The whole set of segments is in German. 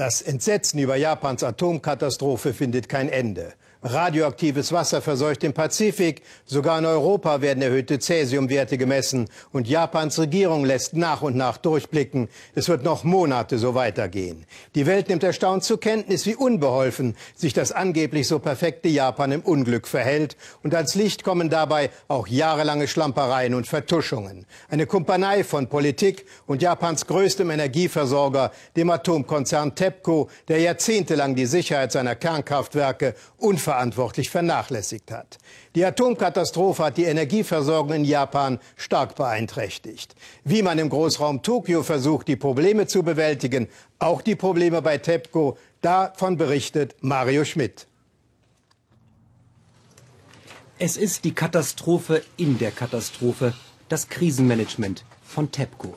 Das Entsetzen über Japans Atomkatastrophe findet kein Ende. Radioaktives Wasser verseucht den Pazifik. Sogar in Europa werden erhöhte Cäsiumwerte gemessen. Und Japans Regierung lässt nach und nach durchblicken. Es wird noch Monate so weitergehen. Die Welt nimmt erstaunt zur Kenntnis, wie unbeholfen sich das angeblich so perfekte Japan im Unglück verhält. Und ans Licht kommen dabei auch jahrelange Schlampereien und Vertuschungen. Eine Kumpanei von Politik und Japans größtem Energieversorger, dem Atomkonzern TEPCO, der jahrzehntelang die Sicherheit seiner Kernkraftwerke unver unverantwortlich vernachlässigt hat. Die Atomkatastrophe hat die Energieversorgung in Japan stark beeinträchtigt. Wie man im Großraum Tokio versucht, die Probleme zu bewältigen, auch die Probleme bei TEPCO, davon berichtet Mario Schmidt. Es ist die Katastrophe in der Katastrophe, das Krisenmanagement von TEPCO.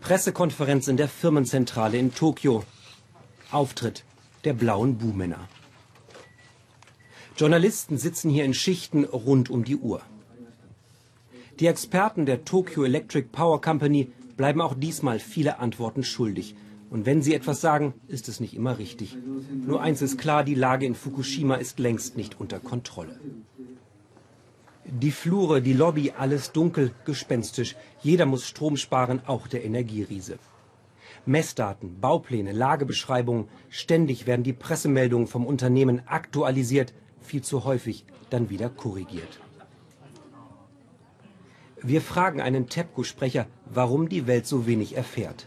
Pressekonferenz in der Firmenzentrale in Tokio. Auftritt der blauen Buhmänner. Journalisten sitzen hier in Schichten rund um die Uhr. Die Experten der Tokyo Electric Power Company bleiben auch diesmal viele Antworten schuldig. Und wenn sie etwas sagen, ist es nicht immer richtig. Nur eins ist klar, die Lage in Fukushima ist längst nicht unter Kontrolle. Die Flure, die Lobby, alles dunkel, gespenstisch. Jeder muss Strom sparen, auch der Energieriese. Messdaten, Baupläne, Lagebeschreibungen, ständig werden die Pressemeldungen vom Unternehmen aktualisiert, viel zu häufig dann wieder korrigiert. Wir fragen einen TEPCO-Sprecher, warum die Welt so wenig erfährt.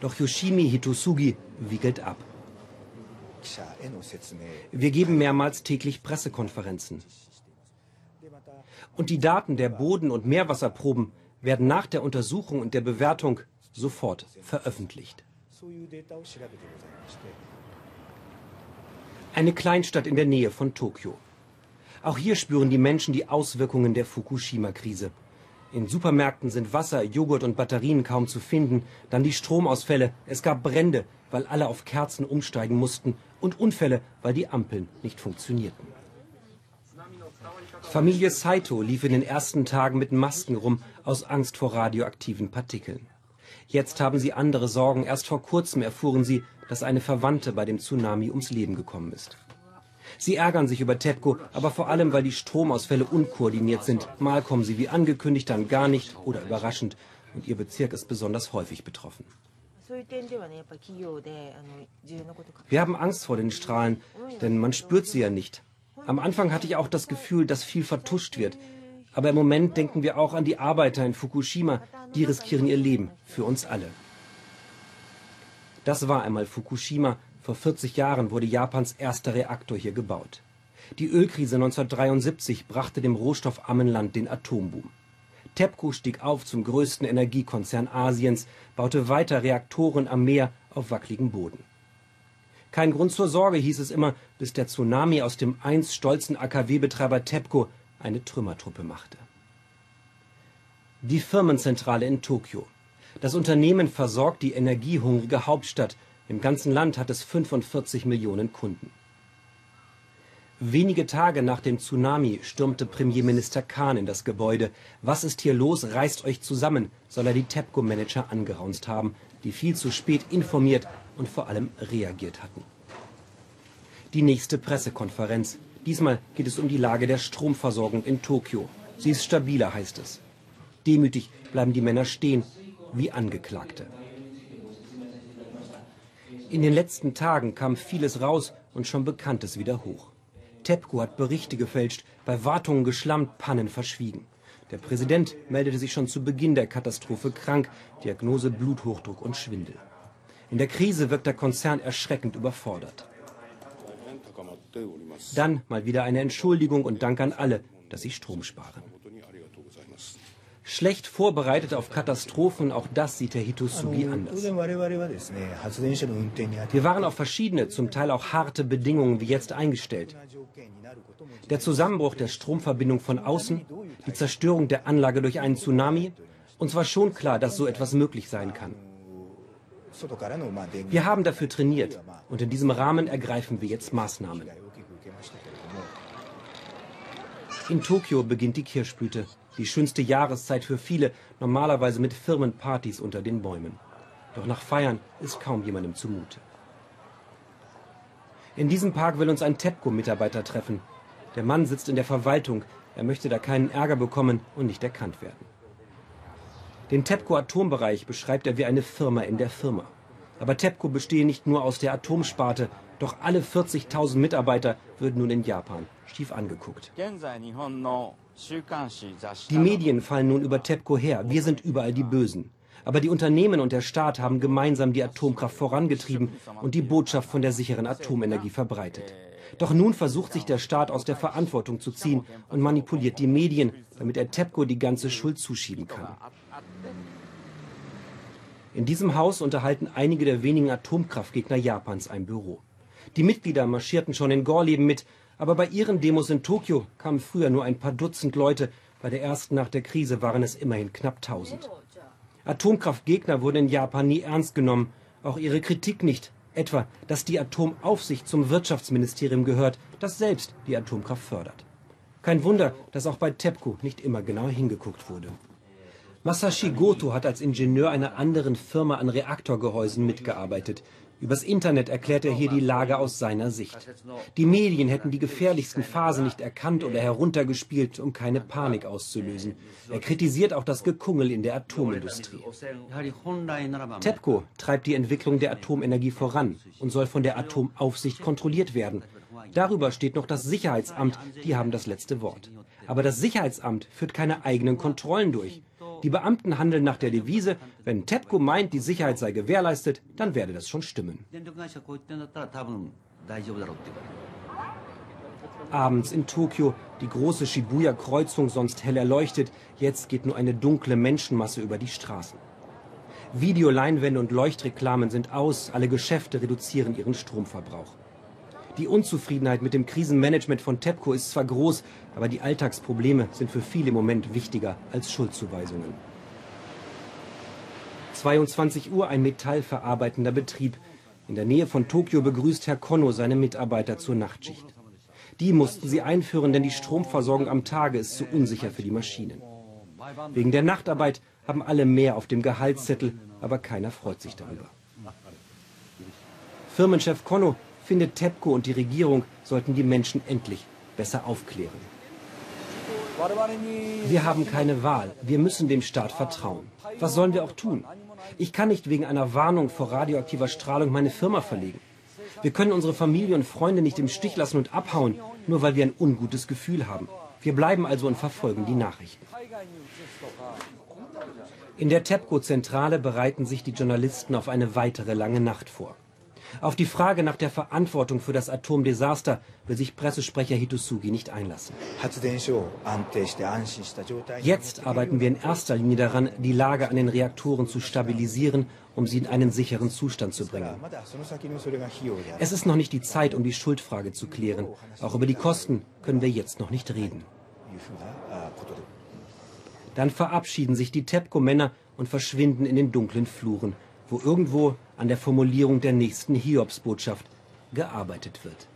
Doch Yoshimi Hitosugi wiegelt ab. Wir geben mehrmals täglich Pressekonferenzen. Und die Daten der Boden- und Meerwasserproben werden nach der Untersuchung und der Bewertung sofort veröffentlicht. Eine Kleinstadt in der Nähe von Tokio. Auch hier spüren die Menschen die Auswirkungen der Fukushima-Krise. In Supermärkten sind Wasser, Joghurt und Batterien kaum zu finden. Dann die Stromausfälle. Es gab Brände, weil alle auf Kerzen umsteigen mussten. Und Unfälle, weil die Ampeln nicht funktionierten. Familie Saito lief in den ersten Tagen mit Masken rum, aus Angst vor radioaktiven Partikeln. Jetzt haben sie andere Sorgen. Erst vor kurzem erfuhren sie, dass eine Verwandte bei dem Tsunami ums Leben gekommen ist. Sie ärgern sich über TEPCO, aber vor allem, weil die Stromausfälle unkoordiniert sind. Mal kommen sie wie angekündigt, dann gar nicht oder überraschend. Und ihr Bezirk ist besonders häufig betroffen. Wir haben Angst vor den Strahlen, denn man spürt sie ja nicht. Am Anfang hatte ich auch das Gefühl, dass viel vertuscht wird. Aber im Moment denken wir auch an die Arbeiter in Fukushima, die riskieren ihr Leben für uns alle. Das war einmal Fukushima. Vor 40 Jahren wurde Japans erster Reaktor hier gebaut. Die Ölkrise 1973 brachte dem rohstoffarmen Land den Atomboom. TEPCO stieg auf zum größten Energiekonzern Asiens, baute weiter Reaktoren am Meer auf wackligem Boden. Kein Grund zur Sorge, hieß es immer, bis der Tsunami aus dem einst stolzen AKW-Betreiber TEPCO eine Trümmertruppe machte. Die Firmenzentrale in Tokio. Das Unternehmen versorgt die energiehungrige Hauptstadt. Im ganzen Land hat es 45 Millionen Kunden. Wenige Tage nach dem Tsunami stürmte Premierminister Kahn in das Gebäude. Was ist hier los? Reißt euch zusammen, soll er die TEPCO-Manager angeraunzt haben, die viel zu spät informiert und vor allem reagiert hatten. Die nächste Pressekonferenz. Diesmal geht es um die Lage der Stromversorgung in Tokio. Sie ist stabiler, heißt es. Demütig bleiben die Männer stehen wie Angeklagte. In den letzten Tagen kam vieles raus und schon Bekanntes wieder hoch. TEPCO hat Berichte gefälscht, bei Wartungen geschlammt, Pannen verschwiegen. Der Präsident meldete sich schon zu Beginn der Katastrophe krank, Diagnose Bluthochdruck und Schwindel. In der Krise wirkt der Konzern erschreckend überfordert. Dann mal wieder eine Entschuldigung und Dank an alle, dass sie Strom sparen. Schlecht vorbereitet auf Katastrophen, auch das sieht Herr Hitosugi anders. Wir waren auf verschiedene, zum Teil auch harte Bedingungen wie jetzt eingestellt. Der Zusammenbruch der Stromverbindung von außen, die Zerstörung der Anlage durch einen Tsunami. Uns war schon klar, dass so etwas möglich sein kann. Wir haben dafür trainiert und in diesem Rahmen ergreifen wir jetzt Maßnahmen. In Tokio beginnt die Kirschblüte. Die schönste Jahreszeit für viele, normalerweise mit Firmenpartys unter den Bäumen. Doch nach Feiern ist kaum jemandem zumute. In diesem Park will uns ein TEPCO-Mitarbeiter treffen. Der Mann sitzt in der Verwaltung. Er möchte da keinen Ärger bekommen und nicht erkannt werden. Den TEPCO-Atombereich beschreibt er wie eine Firma in der Firma. Aber TEPCO bestehe nicht nur aus der Atomsparte, doch alle 40.000 Mitarbeiter würden nun in Japan schief angeguckt. Die Medien fallen nun über TEPCO her. Wir sind überall die Bösen. Aber die Unternehmen und der Staat haben gemeinsam die Atomkraft vorangetrieben und die Botschaft von der sicheren Atomenergie verbreitet. Doch nun versucht sich der Staat aus der Verantwortung zu ziehen und manipuliert die Medien, damit er TEPCO die ganze Schuld zuschieben kann. In diesem Haus unterhalten einige der wenigen Atomkraftgegner Japans ein Büro. Die Mitglieder marschierten schon in Gorleben mit, aber bei ihren Demos in Tokio kamen früher nur ein paar Dutzend Leute. Bei der ersten nach der Krise waren es immerhin knapp 1000. Atomkraftgegner wurden in Japan nie ernst genommen, auch ihre Kritik nicht, etwa, dass die Atomaufsicht zum Wirtschaftsministerium gehört, das selbst die Atomkraft fördert. Kein Wunder, dass auch bei TEPCO nicht immer genau hingeguckt wurde. Masashi Goto hat als Ingenieur einer anderen Firma an Reaktorgehäusen mitgearbeitet. Übers Internet erklärt er hier die Lage aus seiner Sicht. Die Medien hätten die gefährlichsten Phasen nicht erkannt oder heruntergespielt, um keine Panik auszulösen. Er kritisiert auch das Gekungel in der Atomindustrie. TEPCO treibt die Entwicklung der Atomenergie voran und soll von der Atomaufsicht kontrolliert werden. Darüber steht noch das Sicherheitsamt, die haben das letzte Wort. Aber das Sicherheitsamt führt keine eigenen Kontrollen durch. Die Beamten handeln nach der Devise, wenn TEPCO meint, die Sicherheit sei gewährleistet, dann werde das schon stimmen. Abends in Tokio, die große Shibuya-Kreuzung sonst hell erleuchtet, jetzt geht nur eine dunkle Menschenmasse über die Straßen. Videoleinwände und Leuchtreklamen sind aus, alle Geschäfte reduzieren ihren Stromverbrauch. Die Unzufriedenheit mit dem Krisenmanagement von TEPCO ist zwar groß, aber die Alltagsprobleme sind für viele im Moment wichtiger als Schuldzuweisungen. 22 Uhr ein metallverarbeitender Betrieb. In der Nähe von Tokio begrüßt Herr Konno seine Mitarbeiter zur Nachtschicht. Die mussten sie einführen, denn die Stromversorgung am Tage ist zu unsicher für die Maschinen. Wegen der Nachtarbeit haben alle mehr auf dem Gehaltszettel, aber keiner freut sich darüber. Firmenchef Konno findet TEPCO und die Regierung sollten die Menschen endlich besser aufklären. Wir haben keine Wahl. Wir müssen dem Staat vertrauen. Was sollen wir auch tun? Ich kann nicht wegen einer Warnung vor radioaktiver Strahlung meine Firma verlegen. Wir können unsere Familie und Freunde nicht im Stich lassen und abhauen, nur weil wir ein ungutes Gefühl haben. Wir bleiben also und verfolgen die Nachrichten. In der TEPCO-Zentrale bereiten sich die Journalisten auf eine weitere lange Nacht vor. Auf die Frage nach der Verantwortung für das Atomdesaster will sich Pressesprecher Hitosugi nicht einlassen. Jetzt arbeiten wir in erster Linie daran, die Lage an den Reaktoren zu stabilisieren, um sie in einen sicheren Zustand zu bringen. Es ist noch nicht die Zeit, um die Schuldfrage zu klären. Auch über die Kosten können wir jetzt noch nicht reden. Dann verabschieden sich die TEPCO-Männer und verschwinden in den dunklen Fluren wo irgendwo an der Formulierung der nächsten Hiobsbotschaft gearbeitet wird.